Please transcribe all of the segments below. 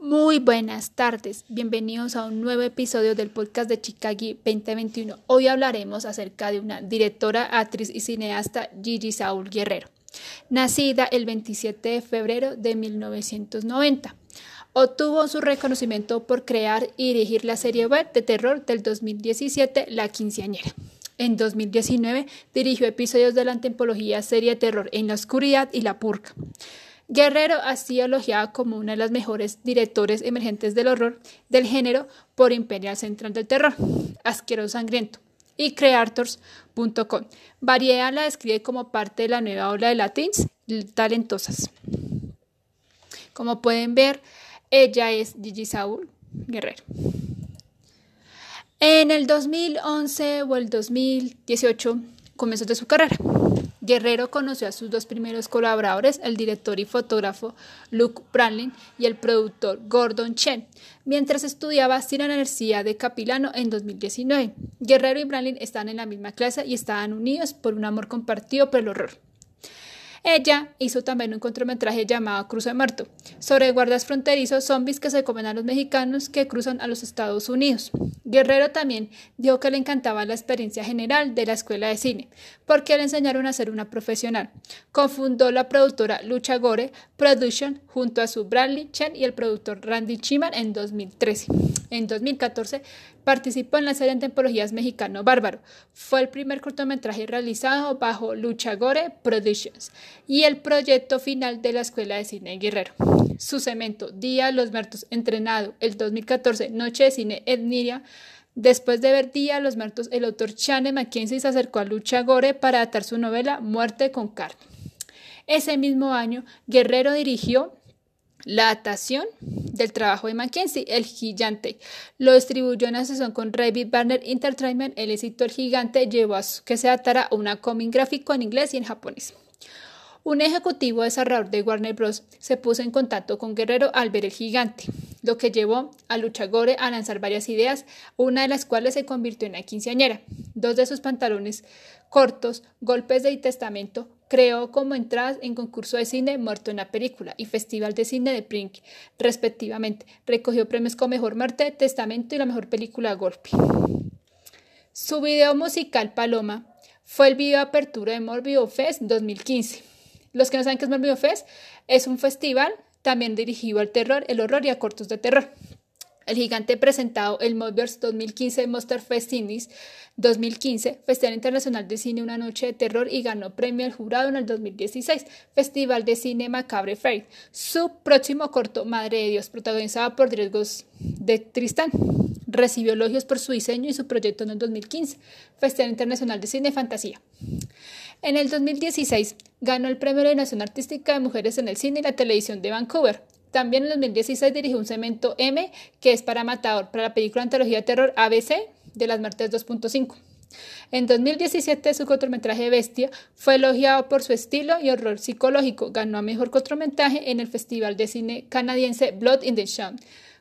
Muy buenas tardes, bienvenidos a un nuevo episodio del podcast de Chicago 2021. Hoy hablaremos acerca de una directora, actriz y cineasta, Gigi Saúl Guerrero, nacida el 27 de febrero de 1990. Obtuvo su reconocimiento por crear y dirigir la serie web de terror del 2017, La Quinceañera. En 2019 dirigió episodios de la antología serie terror En la Oscuridad y La Purga. Guerrero ha sido elogiada como una de las mejores directores emergentes del horror del género por Imperial Central del Terror, Asqueroso Sangriento y Creators.com. Variedad la describe como parte de la nueva ola de latins talentosas. Como pueden ver, ella es Gigi Saúl Guerrero. En el 2011 o el 2018 comenzó de su carrera. Guerrero conoció a sus dos primeros colaboradores, el director y fotógrafo Luke Branlin y el productor Gordon Chen, mientras estudiaba cine en la Universidad de Capilano en 2019. Guerrero y Branlin están en la misma clase y estaban unidos por un amor compartido por el horror. Ella hizo también un cortometraje llamado Cruz de Muerto, sobre guardas fronterizos zombies que se comen a los mexicanos que cruzan a los Estados Unidos. Guerrero también dijo que le encantaba la experiencia general de la escuela de cine, porque le enseñaron a ser una profesional. Confundó la productora Lucha Gore Production junto a su Bradley Chen y el productor Randy Chiman en 2013. En 2014 participó en la serie de antologías Mexicano Bárbaro. Fue el primer cortometraje realizado bajo Lucha Gore Productions y el proyecto final de la Escuela de Cine Guerrero. Su cemento, Día de los Muertos, entrenado el 2014, Noche de Cine Etniria. Después de ver Día de los Muertos, el autor Chane Mackenzie se acercó a Lucha Gore para adaptar su novela Muerte con carne. Ese mismo año, Guerrero dirigió la adaptación del trabajo de Mackenzie, El Gigante. Lo distribuyó en asociación con Rabbit Barner Entertainment. El éxito El Gigante llevó a que se adaptara a una cómic gráfico en inglés y en japonés. Un ejecutivo desarrollador de Warner Bros. se puso en contacto con Guerrero al ver el gigante, lo que llevó a Luchagore a lanzar varias ideas, una de las cuales se convirtió en la quinceañera. Dos de sus pantalones cortos, golpes de testamento, creó como entradas en concurso de cine Muerto en la película y Festival de Cine de Prink, respectivamente. Recogió premios como Mejor Muerte, Testamento y la Mejor Película Golpe. Su video musical Paloma fue el video de apertura de Morbido Fest 2015. Los que no saben qué es Morbido Fest, es un festival también dirigido al terror, el horror y a cortos de terror. El gigante presentado el Morbius 2015 Monster Fest Indies 2015, Festival Internacional de Cine Una Noche de Terror y ganó premio al jurado en el 2016, Festival de Cine Macabre Fair. Su próximo corto, Madre de Dios, protagonizado por Riesgos de Tristán, recibió elogios por su diseño y su proyecto en el 2015, Festival Internacional de Cine Fantasía. En el 2016 ganó el Premio de Nación Artística de Mujeres en el Cine y la Televisión de Vancouver. También en el 2016 dirigió un cemento M, que es para Matador, para la película Antología de Terror ABC de las Muertes 2.5. En 2017 su cortometraje Bestia fue elogiado por su estilo y horror psicológico. Ganó a mejor cortometraje en el Festival de Cine canadiense Blood in the Snow.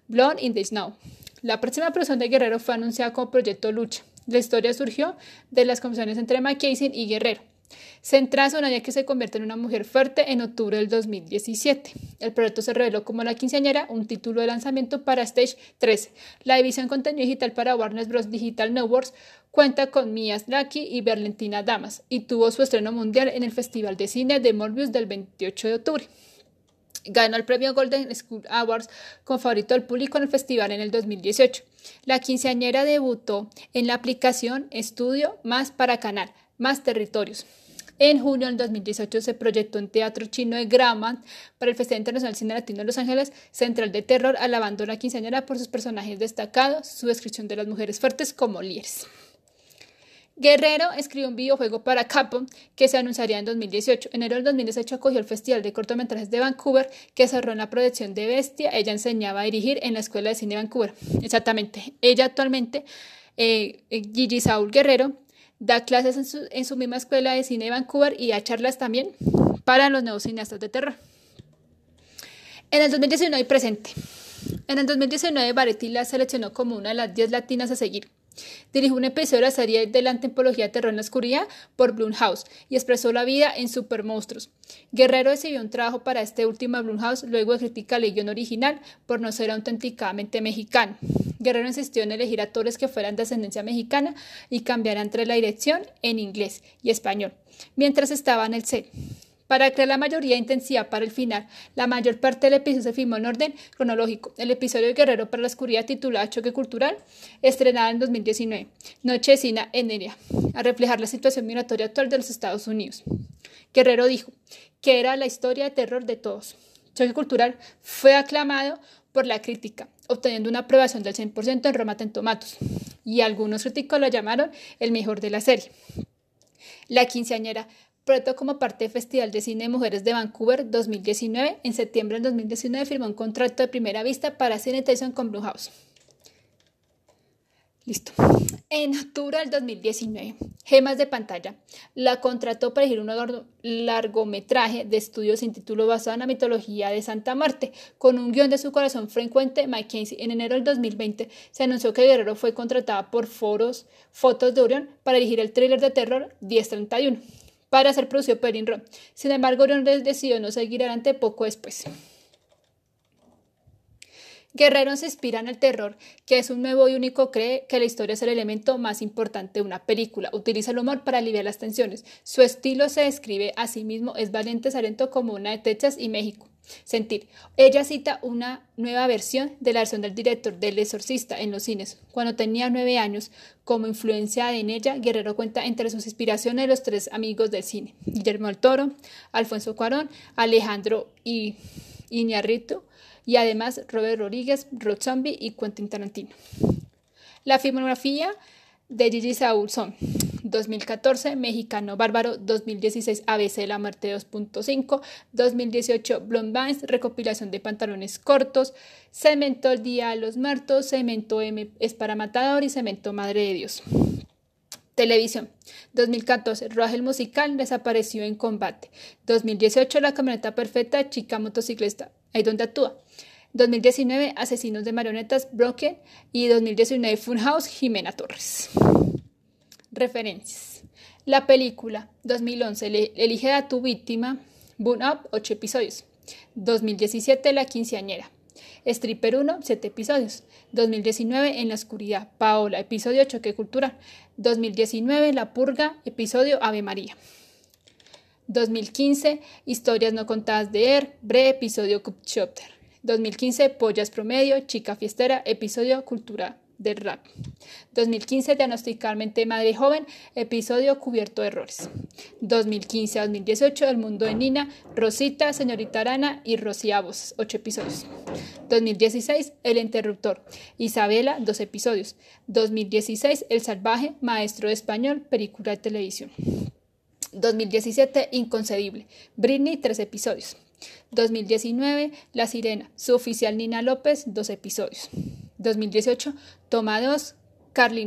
Blood in the Snow. La próxima producción de Guerrero fue anunciada como Proyecto Lucha. La historia surgió de las conversaciones entre McKayson y Guerrero. Centrada en ella que se convierte en una mujer fuerte en octubre del 2017. El proyecto se reveló como La Quinceañera, un título de lanzamiento para Stage 13. La división contenido digital para Warner Bros. Digital Networks cuenta con Mia Lucky y Berlentina Damas y tuvo su estreno mundial en el Festival de Cine de Morbius del 28 de octubre. Ganó el premio Golden School Awards con favorito del público en el festival en el 2018. La quinceañera debutó en la aplicación Estudio Más para Canal, Más Territorios. En junio del 2018 se proyectó en Teatro Chino de Grama para el Festival Internacional Cine Latino de Los Ángeles, Central de Terror, alabando a la quinceañera por sus personajes destacados, su descripción de las mujeres fuertes como líderes. Guerrero escribió un videojuego para Capcom que se anunciaría en 2018. En enero del 2018 acogió el Festival de Cortometrajes de Vancouver que cerró en la producción de Bestia. Ella enseñaba a dirigir en la Escuela de Cine de Vancouver. Exactamente. Ella actualmente, eh, eh, Gigi Saúl Guerrero, da clases en su, en su, misma Escuela de Cine de Vancouver y da charlas también para los nuevos cineastas de terror. En el 2019 presente. En el 2019 Varetti la seleccionó como una de las 10 latinas a seguir Dirigió un episodio de la serie de la antropología terror en la oscuridad por Blumhouse y expresó la vida en Super Monstruos. Guerrero recibió un trabajo para este último Blumhouse luego de criticar el guion original por no ser auténticamente mexicano. Guerrero insistió en elegir actores que fueran de ascendencia mexicana y cambiar entre la dirección en inglés y español, mientras estaba en el set. Para crear la mayoría de intensidad para el final, la mayor parte del episodio se filmó en orden cronológico. El episodio de Guerrero para la Oscuridad, titulado Choque Cultural, estrenada en 2019, Noche de Cina en Neria, a reflejar la situación migratoria actual de los Estados Unidos. Guerrero dijo que era la historia de terror de todos. Choque Cultural fue aclamado por la crítica, obteniendo una aprobación del 100% en Rotten Tomatoes, y algunos críticos lo llamaron el mejor de la serie. La quinceañera proyecto como parte del Festival de Cine de Mujeres de Vancouver 2019. En septiembre del 2019 firmó un contrato de primera vista para cine y con Blumhouse. Listo. En octubre del 2019, Gemas de Pantalla la contrató para elegir un largometraje de estudio sin título basado en la mitología de Santa Marte, con un guion de su corazón frecuente, Mike En enero del 2020 se anunció que Guerrero fue contratada por Foros Fotos de Orión para elegir el thriller de terror 1031 para ser producido por Inro. Sin embargo, Orion decidió no seguir adelante poco después. Guerrero se inspira en el terror, que es un nuevo y único, cree que la historia es el elemento más importante de una película. Utiliza el humor para aliviar las tensiones. Su estilo se describe a sí mismo, es valiente, salento como una de Texas y México. Sentir. Ella cita una nueva versión de la versión del director del Exorcista en los cines. Cuando tenía nueve años, como influencia en ella, Guerrero cuenta entre sus inspiraciones los tres amigos del cine: Guillermo del Toro, Alfonso Cuarón, Alejandro y Iñarrito, y además Robert Rodríguez, Rod Zombie y Quentin Tarantino. La filmografía de Gigi Saúl son 2014 Mexicano Bárbaro, 2016 ABC La Muerte 2.5, 2018 Blonde recopilación de pantalones cortos, Cemento El Día de los Muertos, Cemento M es para Matador y Cemento Madre de Dios. Televisión. 2014, Roger musical desapareció en combate. 2018, La camioneta perfecta, chica motociclista, ahí donde actúa. 2019, Asesinos de marionetas, Broken. Y 2019, Funhouse, Jimena Torres. Referencias. La película 2011 Elige a tu víctima. Boon Up 8 episodios. 2017 La quinceañera. Stripper 1 7 episodios. 2019 En la oscuridad. Paola episodio Choque cultural. 2019 La purga episodio Ave María. 2015 Historias no contadas de Er. Bre episodio Cup Chopter. 2015 Pollas promedio Chica fiestera episodio Cultura del rap. 2015, Diagnosticalmente Madre Joven, episodio Cubierto de Errores. 2015 a 2018, El Mundo de Nina, Rosita, Señorita Arana y Rociabos, 8 episodios. 2016, El Interruptor, Isabela, 2 episodios. 2016, El Salvaje, Maestro de Español, película de televisión. 2017, Inconcebible, Britney, 3 episodios. 2019, La Sirena, su oficial Nina López, 2 episodios. 2018, Toma 2, Carlin